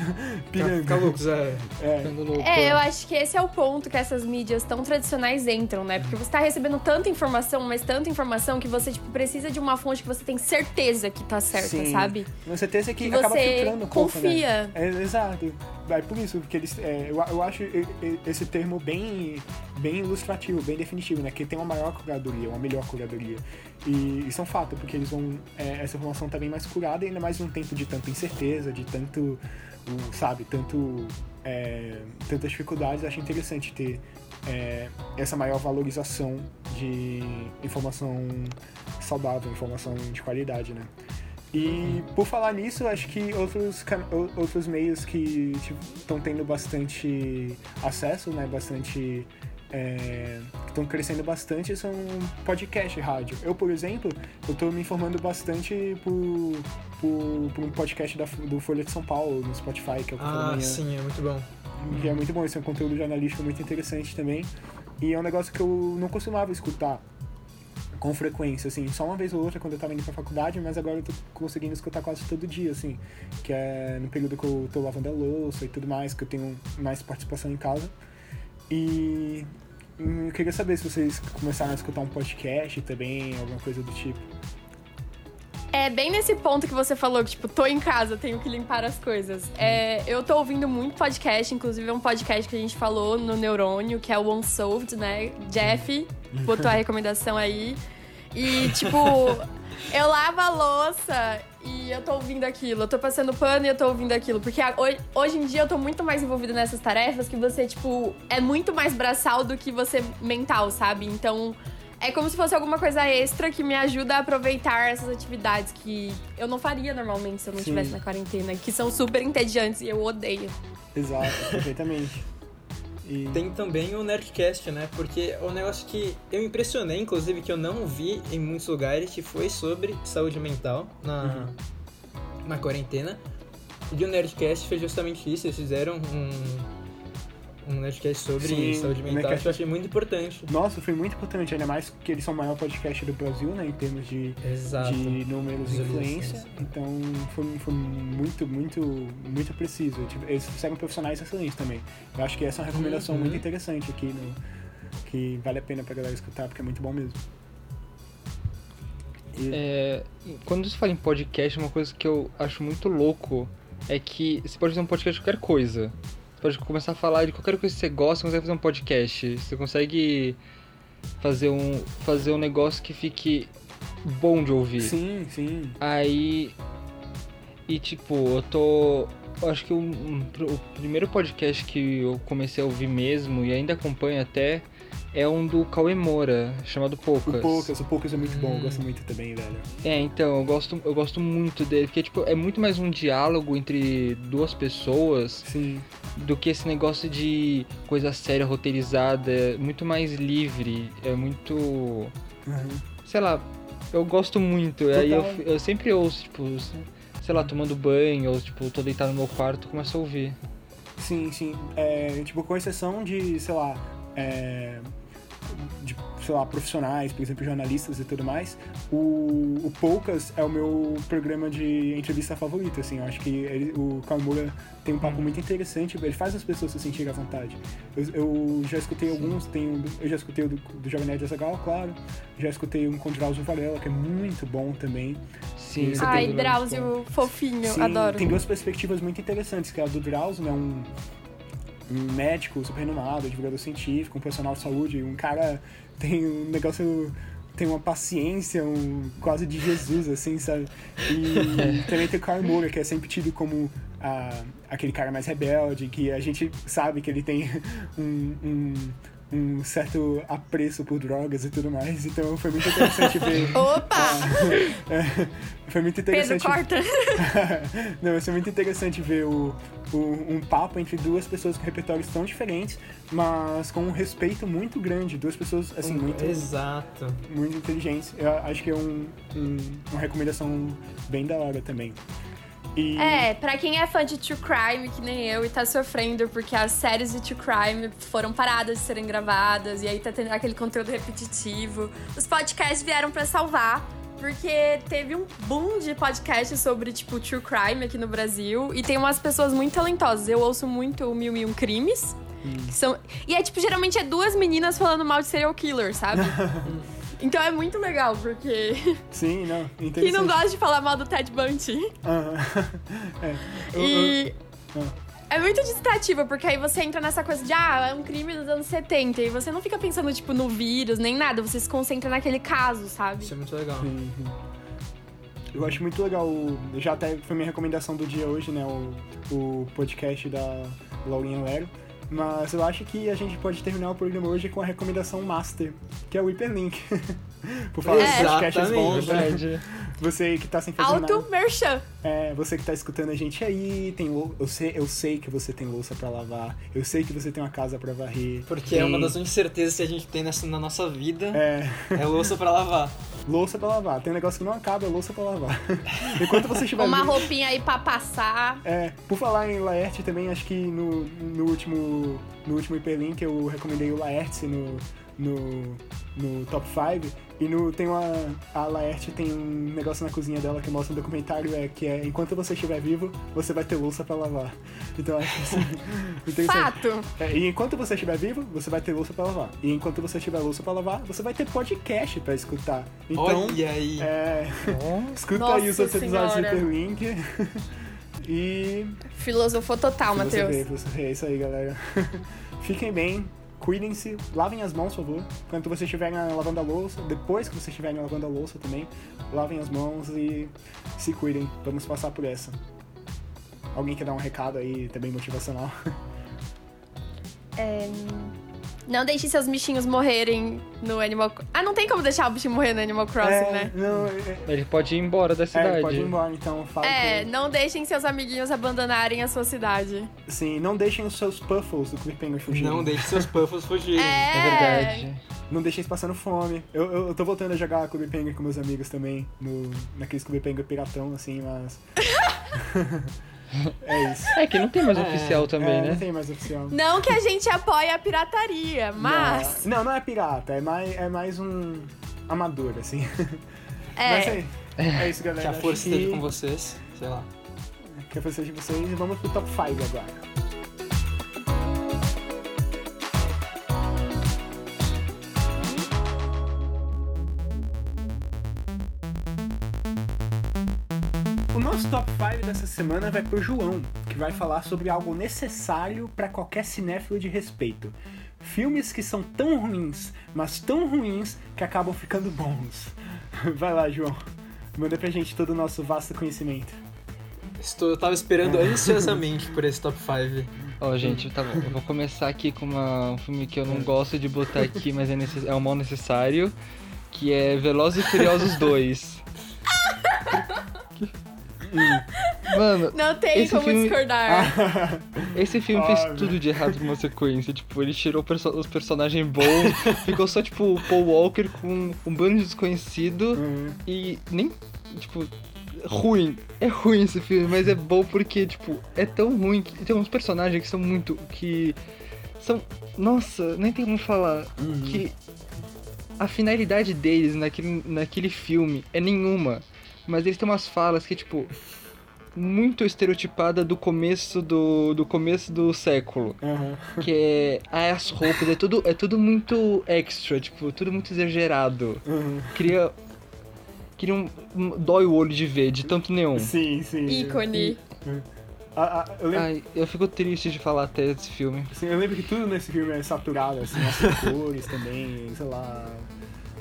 pirando. Fica loucos, é. É, Ficando louco. É, eu acho que esse é o ponto que essas mídias tão tradicionais entram, né? Porque você tá recebendo tanta informação, mas tanta informação que você, tipo, precisa de uma fonte que você tem certeza que tá certa, Sim. sabe? Com certeza que, Que acaba você filtrando né? confia. É, exato. É por isso que eles. é, eu, eu acho esse termo bem, bem ilustrativo, bem definitivo, né? Que tem uma maior curadoria, uma melhor curadoria. E isso é um fato, porque eles vão. é, essa informação tá bem mais curada, ainda mais num tempo de tanta incerteza, de tanto. sabe, tanto. é, tantas dificuldades. Acho interessante ter é, essa maior valorização de informação saudável, informação de qualidade, né? E por falar nisso, acho que outros, outros meios que estão tendo bastante acesso, né? Bastante. estão crescendo bastante são podcast e rádio. Eu, por exemplo, eu tô me informando bastante por, por, por um podcast da, do Folha de São Paulo, no Spotify, que é o da Ah, Manhã. sim, é muito bom. Que é muito bom, esse é um conteúdo jornalístico muito interessante também. E é um negócio que eu não costumava escutar com frequência, assim, só uma vez ou outra quando eu tava indo pra faculdade, mas agora eu tô conseguindo escutar quase todo dia, assim, que é no período que eu tô lavando a louça e tudo mais, que eu tenho mais participação em casa. E hum, eu queria saber se vocês começaram a escutar um podcast também, alguma coisa do tipo. É bem nesse ponto que você falou, que, tipo, tô em casa, tenho que limpar as coisas. É, eu tô ouvindo muito podcast, inclusive é um podcast que a gente falou no Neurônio, que é o Unsolved, né? Jeff botou a recomendação aí. E, tipo, eu lavo a louça e eu tô ouvindo aquilo. Eu tô passando pano e eu tô ouvindo aquilo. Porque hoje em dia eu tô muito mais envolvida nessas tarefas que você, tipo, é muito mais braçal do que você mental, sabe? Então. É como se fosse alguma coisa extra que me ajuda a aproveitar essas atividades que eu não faria normalmente se eu não Sim. estivesse na quarentena, que são super entediantes e eu odeio. Exato, perfeitamente. E... Tem também o Nerdcast, né? Porque o negócio que eu impressionei, inclusive, que eu não vi em muitos lugares, que foi sobre saúde mental na, na quarentena. E o Nerdcast fez justamente isso, eles fizeram um, um Nerdcast sobre Sim, saúde mental, Nerdcast- que eu achei muito importante. Nossa, foi muito importante, ainda mais que eles são o maior podcast do Brasil, né, em termos de, Exato. de números e influência. Então foi, foi muito, muito, muito preciso. Tipo, Eles fizeram profissionais excelentes também. Eu acho que essa é uma recomendação Uhum. muito interessante aqui, no, que vale a pena pra galera escutar, porque é muito bom mesmo. E- É, quando se fala em podcast, uma coisa que eu acho muito louco é que você pode fazer um podcast de qualquer coisa. Você pode começar a falar de qualquer coisa que você gosta, você consegue fazer um podcast. Você consegue fazer um, fazer um negócio que fique bom de ouvir. Sim, sim. Aí. E tipo, eu tô. Acho que o, o primeiro podcast que eu comecei a ouvir mesmo e ainda acompanho até é um do Cauê Moura, chamado Poucas. O Poucas, o Poucas é muito bom, eu Hum. gosto muito também, velho. É, então, eu gosto, eu gosto muito dele, porque tipo, é muito mais um diálogo entre duas pessoas Sim. do que esse negócio de coisa séria, roteirizada, é muito mais livre, é muito. Uhum. sei lá, eu gosto muito. e Aí eu, Total. eu sempre ouço, tipo, sei lá, tomando banho, ou tipo, tô deitado no meu quarto, começo a ouvir. Sim, sim. É, tipo, com exceção de, sei lá, é, de, sei lá, profissionais, por exemplo, jornalistas e tudo mais, o, o Poucas é o meu programa de entrevista favorito, assim. Eu acho que ele, o Kawamura tem um papo muito interessante, ele faz as pessoas se sentirem à vontade. Eu, eu já escutei alguns, tem, eu já escutei o do, do Jovem Nerd Azaghal, claro, já escutei um com o Drauzio Varela, que é muito bom também. Sim, Ai, Drauzio, fofinho, Sim, adoro. tem duas perspectivas muito interessantes, que é a do Drauzio, né, um, um médico super renomado, divulgador científico, um profissional de saúde, um cara tem um negócio, tem uma paciência, um quase de Jesus, assim, sabe? E também tem o Carl Moura, que é sempre tido como ah, aquele cara mais rebelde, que a gente sabe que ele tem um, um, um certo apreço por drogas e tudo mais, então foi muito interessante ver... Opa! É, foi muito Pedro, interessante corta. Não, vai ser muito interessante ver o, o- um papo entre duas pessoas com repertórios tão diferentes, mas com um respeito muito grande. Duas pessoas, assim, muito, Exato. muito inteligentes. Eu acho que é um, um- uma recomendação bem da hora também. E, É, pra quem é fã de True Crime, que nem eu, e tá sofrendo porque as séries de True Crime foram paradas de serem gravadas, e aí tá tendo aquele conteúdo repetitivo. Os podcasts vieram pra salvar, porque teve um boom de podcasts sobre, tipo, True Crime aqui no Brasil, e tem umas pessoas muito talentosas. Eu ouço muito o Mil e Um Crimes, que são... E é, tipo, geralmente é duas meninas falando mal de serial killer, sabe? então é muito legal, porque... Sim, não, Quem não gosta de falar mal do Ted Bundy? Aham. é. Eu- eu- E. Ah. É muito distrativa, porque aí você entra nessa coisa de, ah, é um crime dos anos 70. E você não fica pensando, tipo, no vírus, nem nada. Você se concentra naquele caso, sabe? Isso é muito legal. Sim, sim. Eu acho muito legal, o- já até foi minha recomendação do dia hoje, né, o, o podcast da Laurinha Lero. Mas eu acho que a gente pode terminar o programa hoje com a recomendação master, que é o Hyperlink. Por falar É. de podcasts bons, né? Verdade. Você que tá sem fazer nada. Auto merchan. É, você que tá escutando a gente aí, tem lou- eu sei, eu sei que você tem louça pra lavar, eu sei que você tem uma casa pra varrer. Porque tem, é uma das incertezas que a gente tem nessa, na nossa vida. É, É louça pra lavar. louça pra lavar. Tem um negócio que não acaba, é louça pra lavar. Enquanto você estiver Uma roupinha aí pra passar. É, por falar em Laerte também, acho que no, no último no último Hyperlink eu recomendei o Laerte no, no, no top 5 e no, tem uma, a Laerte tem um negócio na cozinha dela que mostra um documentário é, que é enquanto você estiver vivo, você vai ter louça pra lavar. Então acho isso interessante. Fato. É, e enquanto você estiver vivo, você vai ter louça pra lavar. E enquanto você tiver louça pra lavar, você vai ter podcast pra escutar. Então, Olha aí. é, escuta Nossa aí os outros episódios do Senhora. Hyperlink. e Filosofou total, Matheus. é isso aí, galera. Fiquem bem, cuidem-se, lavem as mãos, por favor. Quando vocês estiverem lavando a louça, depois que vocês estiverem lavando a louça também, lavem as mãos e se cuidem. Vamos passar por essa. Alguém quer dar um recado aí, também motivacional? É, Não deixe seus bichinhos morrerem no Animal Ah, não tem como deixar o bichinho morrer no Animal Crossing, é, né? Não, é, Ele pode ir embora da é, cidade. pode ir embora, então fala É, com- não deixem seus amiguinhos abandonarem a sua cidade. Sim, não deixem os seus puffles do Cliffhanger fugirem. Não deixe seus puffles fugirem. É, É verdade. Não deixem eles passando fome. Eu, eu, eu tô voltando a jogar Clube Penguin com meus amigos também, no, naqueles Clube Penguin piratão, assim, mas... É isso. É que não tem mais É, oficial também, é, né? Não tem mais oficial. Não que a gente apoie a pirataria, mas. Não, não é pirata, é mais, é mais um amador, assim. Mas É. é, é isso, galera. Que a força que, esteja com vocês. Sei lá. Que a força esteja com vocês. E vamos pro top 5 agora. Nosso top 5 dessa semana vai pro João, que vai falar sobre algo necessário para qualquer cinéfilo de respeito. Filmes que são tão ruins, mas tão ruins que acabam ficando bons. Vai lá, João. Manda pra gente todo o nosso vasto conhecimento. Estou, eu tava esperando ansiosamente por esse top 5. Ó, gente, tá bom. Eu vou começar aqui com uma- um filme que eu não gosto de botar aqui, mas é, necess- é um mal necessário, que é Velozes e Furiosos 2. Mano, Não tem Esse como filme- discordar. esse filme fez tudo de errado numa sequência. Tipo, ele tirou perso- os personagens bons, ficou só, tipo, o Paul Walker com um bando de desconhecido Uhum. e nem, tipo, ruim. É ruim esse filme, mas é bom porque, tipo, é tão ruim que tem uns personagens que são muito. que. são. Nossa, nem tem como falar. Uhum. Que a finalidade deles naquele, naquele filme é nenhuma. Mas eles têm umas falas que, tipo. Muito estereotipada do começo do, do começo do século. Uhum. Que é. Ah, as roupas, é tudo, é tudo muito extra, tipo, tudo muito exagerado. Uhum. Queria. Queria um. um- Dói o olho de ver, de tanto neon. Sim, sim. Ícone. Ah, ah, eu, lembro, Ai, eu fico triste de falar até desse filme. assim, eu lembro que tudo nesse filme é saturado, assim, as cores também, sei lá.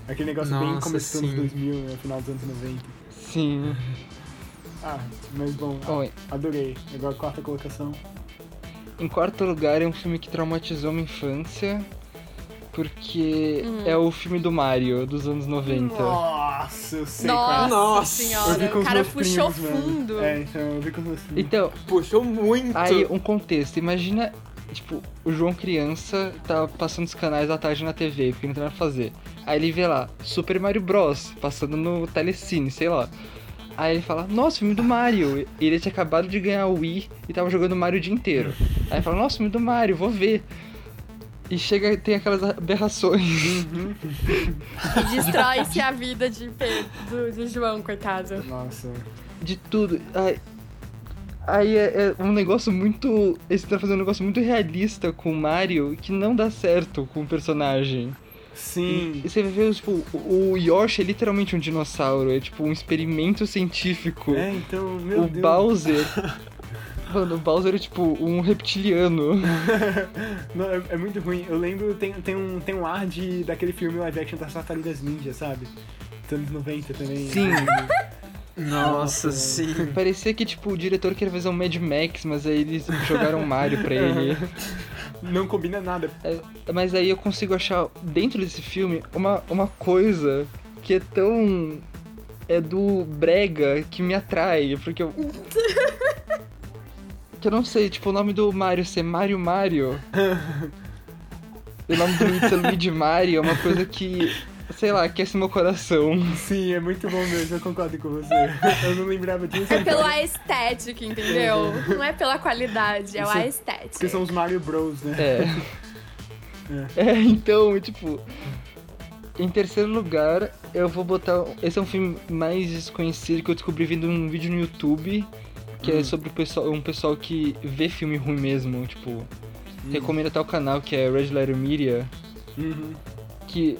Aquele negócio bem Nossa, dos sim. anos 2000, no final dos anos 90. Sim. Ah, mas bom, Bom, adorei. Agora quarta colocação. em quarto lugar é um filme que traumatizou minha infância. Porque Hum. é o filme do Mario, dos anos 90. Nossa, eu sei qual Nossa, é. Nossa, vi senhora, o cara puxou primos, mano. fundo. É, então eu vi com os meus primos. Então, Puxou muito. aí um contexto. Imagina, tipo, o João criança tá passando os canais à tarde na TV, porque não tem nada pra fazer. Aí ele vê lá, Super Mario Bros. passando no Telecine, sei lá. Aí ele fala, nossa, filme do Mario. Ele tinha acabado de ganhar o Wii e tava jogando Mario o dia inteiro. Aí ele fala, nossa, filme do Mario, vou ver. E chega tem aquelas aberrações. E destrói-se a vida de do, do João, coitado. Nossa. de tudo. Aí, aí é, é um negócio muito. Eles estão fazendo um negócio muito realista com o Mario que não dá certo com o personagem. Sim. E você vê, tipo, o o Yoshi é literalmente um dinossauro, é tipo um experimento científico. É, então, meu o Deus. Bowser. Mano, o Bowser é tipo um reptiliano. Não, é, é muito ruim. Eu lembro, tem, tem, um, tem um ar de, daquele filme live action das Tartarugas Ninja, sabe? Dos anos 90 também. Sim. Nossa, sim. Parecia que, tipo, o diretor queria fazer um Mad Max, mas aí eles jogaram Mario pra ele. Não combina nada. É, mas aí eu consigo achar dentro desse filme uma, uma coisa que é tão. É do Brega que me atrai, porque eu. que eu não sei, tipo, o nome do Mario ser Mario Mario. e o nome do Luigi Mario é uma coisa que. Sei lá, aquece meu coração. Sim, é muito bom mesmo, eu concordo com você. Eu não lembrava disso. É pela estética, entendeu? Não é pela qualidade, é Isso- a Porque estética. são os Mario Bros, né? É. É, então, tipo. Em terceiro lugar, eu vou botar. Esse é um filme mais desconhecido que eu descobri vendo um vídeo no YouTube. Que é sobre o pessoal, um pessoal que vê filme ruim mesmo. Tipo, recomendo até o canal que é Red Letter Media. Uhum. Que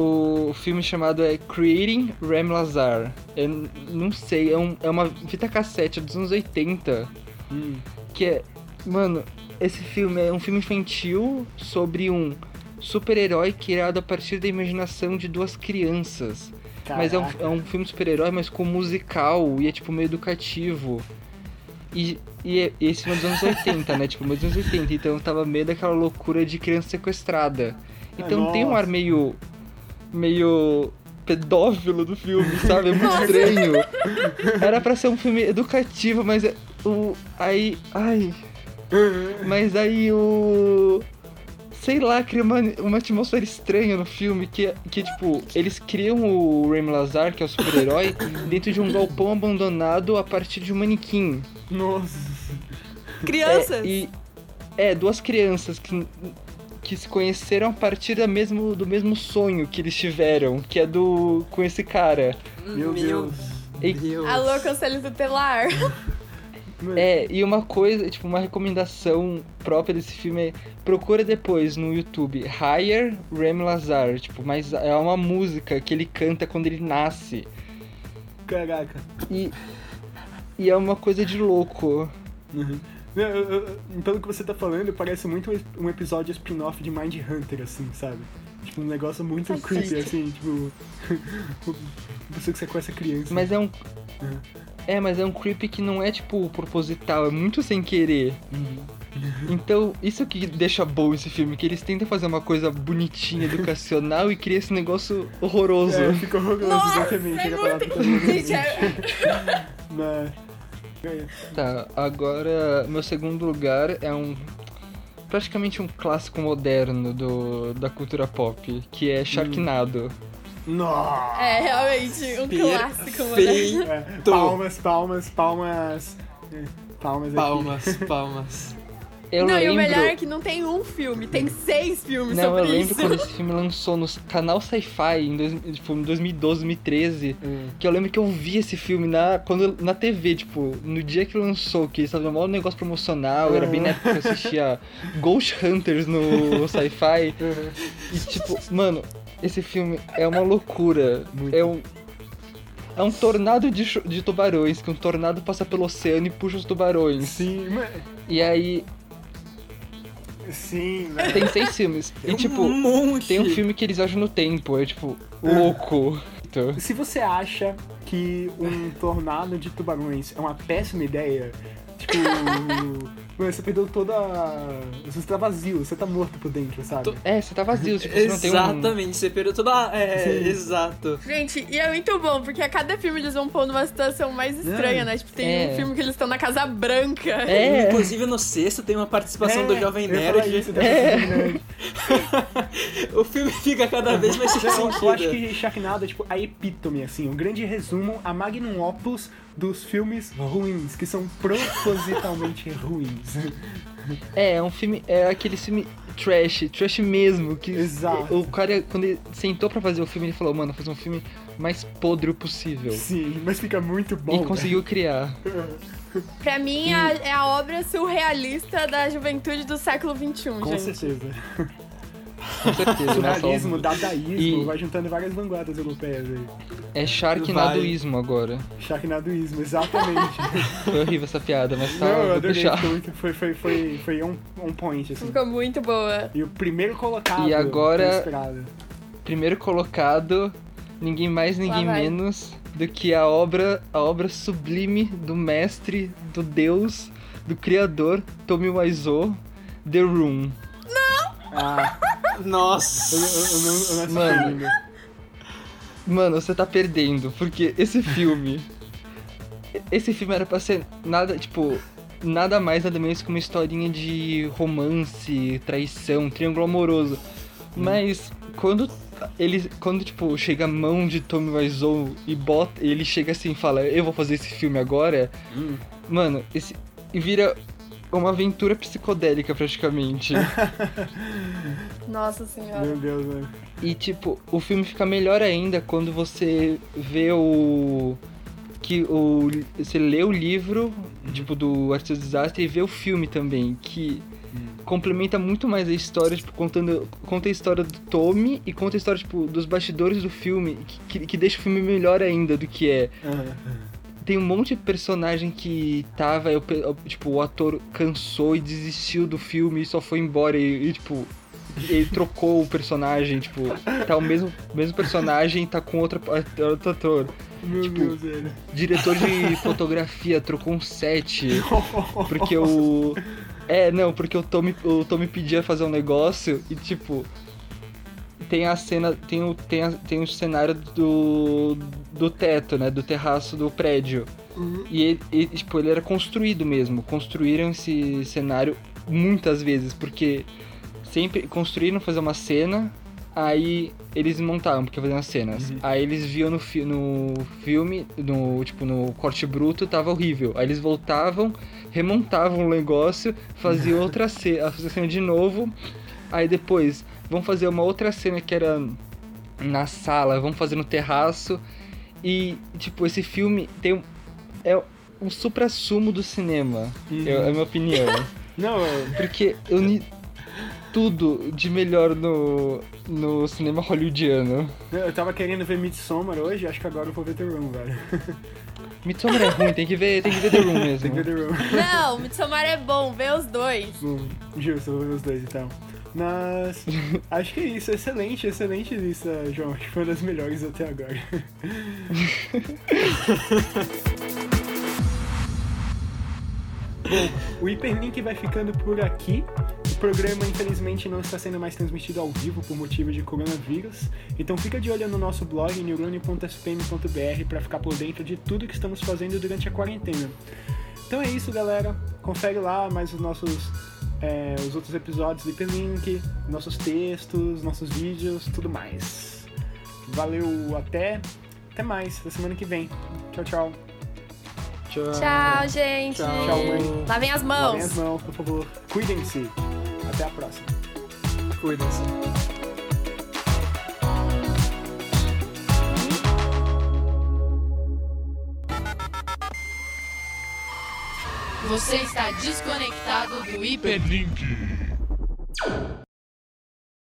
o filme chamado é Creating Rem Lazar. Eu não sei, é, um- é uma fita cassete dos anos 80 Hum. que é. Mano, esse filme é um filme infantil sobre um super-herói criado a partir da imaginação de duas crianças. Mas é um, Caraca. é um filme super-herói, mas com musical e é tipo meio educativo. E, e é- esse filme é dos anos 80, né? Tipo, dos anos 80, então tava meio daquela loucura de criança sequestrada. Então tem um ar nossa. meio. Meio. pedófilo do filme, sabe? É muito estranho. Era pra ser um filme educativo, mas é- o. Aí. Ai. Mas aí o. sei lá, cria uma, uma atmosfera estranha no filme, que, que tipo, eles criam o Remy Lazar, que é o super-herói, dentro de um galpão abandonado a partir de um manequim. Nossa. Crianças. É, e, é, duas crianças que, que se conheceram a partir da mesmo, do mesmo sonho que eles tiveram, que é do com esse cara. Meu Deus. E- Deus. Alô, conselho tutelar. É, e uma coisa, tipo, uma recomendação própria desse filme é procura depois no YouTube Higher Remy Lazar, tipo, mas é uma música que ele canta quando ele nasce. Caraca. E, e é uma coisa de louco. Uhum. Não, eu- eu- Pelo que você tá falando, parece muito um- episódio spin-off de Mind Hunter, assim, sabe? Tipo, um negócio muito Faz creepy, sentido. assim, tipo. Você que sequestra criança. Mas é um. Uhum. É, mas é um creep que não é, tipo, proposital, é muito sem querer. Então, isso que deixa bom esse filme, que eles tentam fazer uma coisa bonitinha, educacional e cria esse negócio horroroso. É, fica horroroso, Nossa, exatamente. é muito... Gente, é... Mas- É, Tá, agora meu segundo lugar é um praticamente um clássico moderno do, da cultura pop, que é Sharknado. Nossa! é realmente um clássico. Perfeito. É, palmas, palmas, palmas. Palmas aqui. Palmas, palmas. Eu não, lembro, e o melhor é que não tem um filme, tem seis filmes não, eu sobre lembro isso. quando esse filme lançou no canal Sci-Fi em, dois, tipo, em 2012, 2013, Hum. que eu lembro que eu vi esse filme na, quando, na TV, tipo, no dia que lançou, que eles estavam um negócio promocional, era bem na época que eu assistia Ghost Hunters no Sci-Fi. Uhum. E tipo, mano, esse filme é uma loucura. Muito. É um. É um tornado de, de tubarões, que um tornado passa pelo oceano e puxa os tubarões. Sim, mas- E aí, sim, né? tem seis filmes. E tipo, um monte. tem um filme que eles viajam no tempo, é tipo, louco. Então, Se você acha que um tornado de tubarões é uma péssima ideia, tipo. mano, você perdeu toda. a- Você tá vazio, você tá morto por dentro, sabe? É, você tá vazio, tipo, você não tem um. Exatamente, você perdeu toda. a- É, Sim. exato. Gente, e é muito bom, porque a cada filme eles vão pôr numa situação mais estranha, né? Tipo, tem É. um filme que eles estão na Casa Branca. É, Inclusive no sexto tem uma participação É, do Jovem Nerd. isso, Nerd. o filme fica cada vez mais sem sentido. eu acho que Sharknado é tipo a epítome, assim, um grande resumo, a magnum opus dos filmes ruins, que são propositalmente ruins. É, é um filme. É aquele filme trash, trash mesmo. Que Exato. O cara, quando ele sentou pra fazer o filme, ele falou, mano, fazer um filme mais podre possível. Sim, mas fica muito bom. E conseguiu criar. Pra mim, a- é a obra surrealista da juventude do século XXI, Com gente. certeza. Com certeza. Surrealismo, nossa, dadaísmo, E- vai juntando várias vanguardas europeias aí. É Sharknadoísmo agora. Sharknadoísmo, exatamente. Foi horrível essa piada, mas tá. Não, eu adorei, muito, foi, foi, foi, foi on, on point, assim. Ficou muito boa. E o primeiro colocado E agora-. Primeiro colocado, ninguém mais, ninguém menos do que a obra, a obra sublime do mestre, do deus, do criador, Tommy Wiseau, The Room. Ah, Nossa. eu, eu, eu Mano. Mano, você tá perdendo, porque esse filme. Esse filme era pra ser nada, tipo. Nada mais, nada menos que uma historinha de romance, traição, triângulo amoroso. Mas quando ele. Quando, tipo, chega a mão de Tommy Wiseau e bota. Ele chega assim e fala, eu vou fazer esse filme agora. Hum. Mano, esse. E vira uma aventura psicodélica praticamente. Nossa senhora. Meu Deus, né? E tipo, o filme fica melhor ainda quando você vê o. Que o. Você lê o livro, tipo, do do Desastre e vê o filme também, que complementa muito mais a história, tipo, contando. Conta a história do Tommy e conta a história, tipo, dos bastidores do filme, que, que, que deixa o filme melhor ainda do que é. Ah, Tem um monte de personagem que tava, eu tipo, o ator cansou e desistiu do filme e só foi embora e, e, tipo, ele trocou o personagem, tipo, tá o mesmo, mesmo personagem tá com outro, outro ator. meu Tipo, Deus, velho. Diretor de fotografia trocou um set, porque o... É, não, porque o Tommy, o Tommy pedia fazer um negócio e, tipo, tem a cena, tem o, tem a, tem o cenário do, do teto, né, do terraço do prédio. E ele, ele, tipo, ele era construído mesmo. Construíram esse cenário muitas vezes, porque se sempre construíram fazer uma cena, aí eles montavam, porque faziam as cenas. Uhum. Aí eles viam no, fi no filme, no tipo, no corte bruto, tava horrível. Aí eles voltavam, remontavam o negócio, faziam outra cena, faziam a cena de novo. Aí depois, vão fazer uma outra cena que era na sala, vão fazer no terraço. E, tipo, esse filme tem um, é um supra-sumo do cinema, Uhum. é, é a minha opinião. Não, é- Porque eu ni tudo de melhor no, no cinema hollywoodiano. eu tava querendo ver Midsommar hoje, acho que agora eu vou ver The Room, velho. Midsommar é ruim, tem que ver, tem que ver The Room mesmo. Tem que ver The Room. Não, Midsommar é bom, vê os dois. Bom, justo, vou ver os dois então. Mas acho que é isso, excelente, excelente lista, João. Acho que foi uma das melhores até agora. Bom, o Hiperlink vai ficando por aqui. O programa, infelizmente, não está sendo mais transmitido ao vivo por motivo de coronavírus. Então fica de olho no nosso blog neurone.spm.br para ficar por dentro de tudo que estamos fazendo durante a quarentena. Então é isso, galera. Confere lá mais os nossos é, os outros episódios do Hiperlink, nossos textos, nossos vídeos, tudo mais. Valeu, até até mais, da semana que vem. Tchau, tchau. Tchau. Tchau, gente. Tchau. Tchau, mãe. Lavem as mãos. Lavem as mãos, por favor. Cuidem-se. Até a próxima. Cuidem-se. Você está desconectado do Hiperlink.